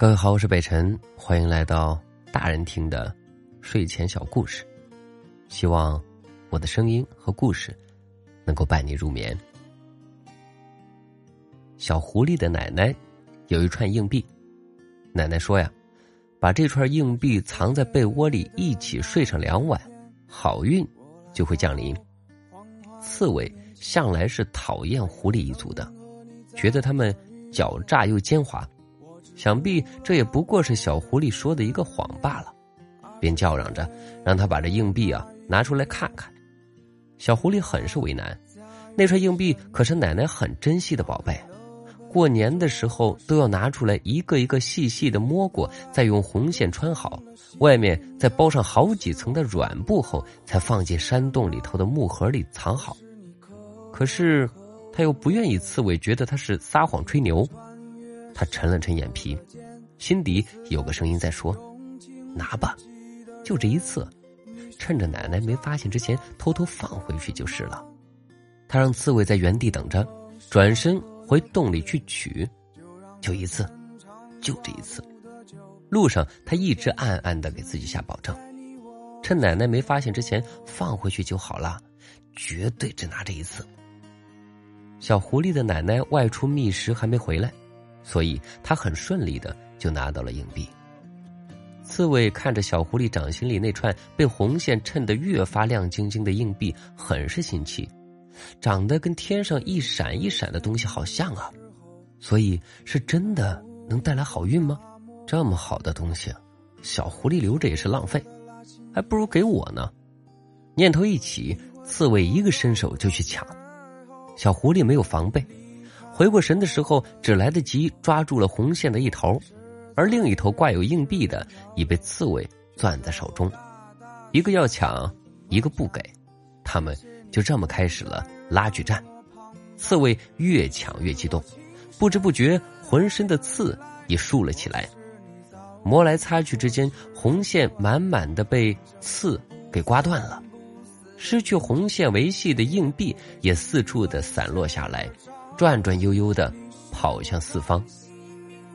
各位好，我是北辰，欢迎来到大人听的睡前小故事。希望我的声音和故事能够伴你入眠。小狐狸的奶奶有一串硬币，奶奶说呀：“把这串硬币藏在被窝里，一起睡上两晚，好运就会降临。”刺猬向来是讨厌狐狸一族的，觉得他们狡诈又奸猾。想必这也不过是小狐狸说的一个谎罢了，便叫嚷着让他把这硬币啊拿出来看看。小狐狸很是为难，那串硬币可是奶奶很珍惜的宝贝，过年的时候都要拿出来一个一个细细的摸过，再用红线穿好，外面再包上好几层的软布后，才放进山洞里头的木盒里藏好。可是他又不愿意刺猬觉得他是撒谎吹牛。他沉了沉眼皮，心底有个声音在说：“拿吧，就这一次，趁着奶奶没发现之前，偷偷放回去就是了。”他让刺猬在原地等着，转身回洞里去取。就一次，就这一次。路上，他一直暗暗的给自己下保证：趁奶奶没发现之前放回去就好了，绝对只拿这一次。小狐狸的奶奶外出觅食，还没回来。所以他很顺利的就拿到了硬币。刺猬看着小狐狸掌心里那串被红线衬得越发亮晶晶的硬币，很是新奇，长得跟天上一闪一闪的东西好像啊，所以是真的能带来好运吗？这么好的东西，小狐狸留着也是浪费，还不如给我呢。念头一起，刺猬一个伸手就去抢，小狐狸没有防备。回过神的时候，只来得及抓住了红线的一头，而另一头挂有硬币的已被刺猬攥在手中。一个要抢，一个不给，他们就这么开始了拉锯战。刺猬越抢越激动，不知不觉浑身的刺也竖了起来。磨来擦去之间，红线满满的被刺给刮断了，失去红线维系的硬币也四处的散落下来。转转悠悠的跑向四方，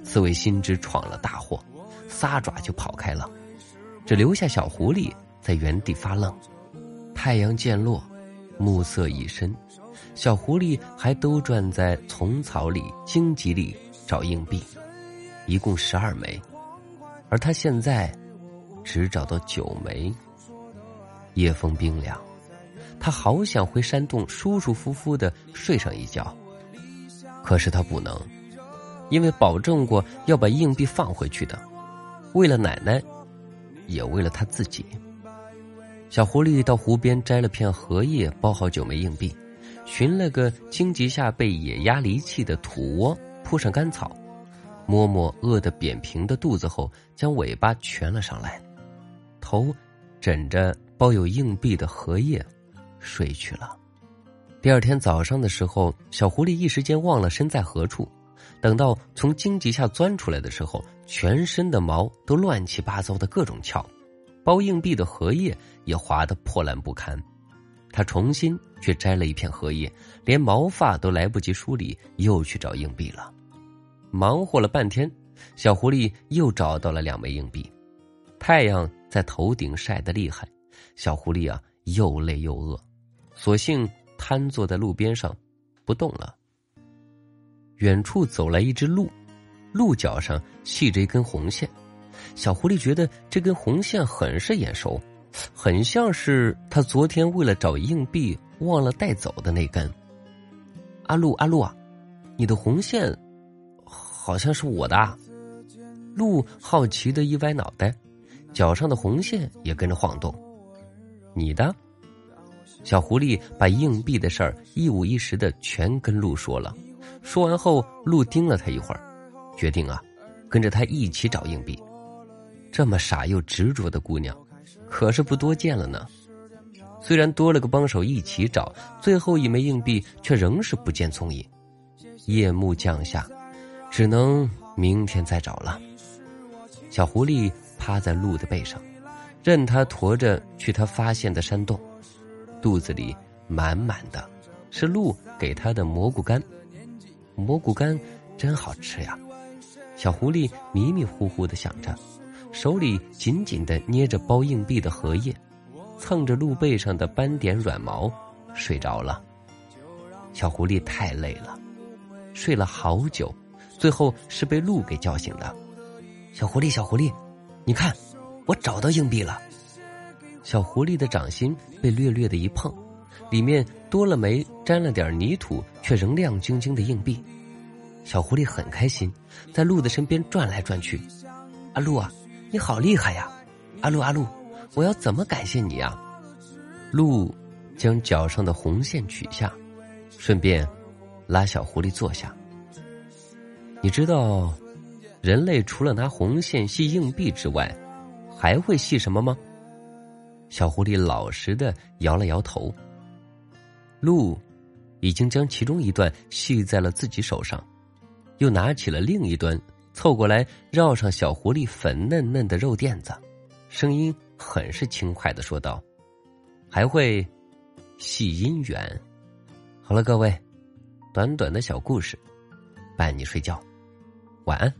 刺猬心知闯了大祸，撒爪就跑开了，只留下小狐狸在原地发愣。太阳渐落，暮色已深，小狐狸还兜转在丛草里、荆棘里找硬币，一共十二枚，而他现在只找到九枚。夜风冰凉，他好想回山洞舒舒服服的睡上一觉。可是他不能，因为保证过要把硬币放回去的，为了奶奶，也为了他自己。小狐狸到湖边摘了片荷叶，包好九枚硬币，寻了个荆棘下被野鸭离弃的土窝，铺上干草，摸摸饿得扁平的肚子后，将尾巴蜷了上来，头枕着包有硬币的荷叶，睡去了。第二天早上的时候，小狐狸一时间忘了身在何处。等到从荆棘下钻出来的时候，全身的毛都乱七八糟的各种翘，包硬币的荷叶也滑得破烂不堪。他重新去摘了一片荷叶，连毛发都来不及梳理，又去找硬币了。忙活了半天，小狐狸又找到了两枚硬币。太阳在头顶晒得厉害，小狐狸啊又累又饿，索性。瘫坐在路边上，不动了。远处走来一只鹿，鹿角上系着一根红线。小狐狸觉得这根红线很是眼熟，很像是他昨天为了找硬币忘了带走的那根。阿鹿，阿鹿啊，你的红线好像是我的。啊！鹿好奇的一歪脑袋，脚上的红线也跟着晃动。你的？小狐狸把硬币的事儿一五一十的全跟鹿说了，说完后，鹿盯了他一会儿，决定啊，跟着他一起找硬币。这么傻又执着的姑娘，可是不多见了呢。虽然多了个帮手一起找，最后一枚硬币却仍是不见踪影。夜幕降下，只能明天再找了。小狐狸趴在鹿的背上，任他驮着去他发现的山洞。肚子里满满的，是鹿给他的蘑菇干。蘑菇干真好吃呀！小狐狸迷迷糊糊的想着，手里紧紧的捏着包硬币的荷叶，蹭着鹿背上的斑点软毛，睡着了。小狐狸太累了，睡了好久，最后是被鹿给叫醒的。小狐狸，小狐狸，你看，我找到硬币了。小狐狸的掌心被略略的一碰，里面多了枚沾了点泥土却仍亮晶晶的硬币。小狐狸很开心，在鹿的身边转来转去。阿鹿啊，你好厉害呀！阿鹿阿鹿，我要怎么感谢你呀？鹿将脚上的红线取下，顺便拉小狐狸坐下。你知道，人类除了拿红线系硬币之外，还会系什么吗？小狐狸老实的摇了摇头。鹿已经将其中一段系在了自己手上。又拿起了另一端，凑过来绕上小狐狸粉嫩嫩的肉垫子，声音很是轻快的说道：“还会系姻缘。”好了，各位，短短的小故事，伴你睡觉，晚安。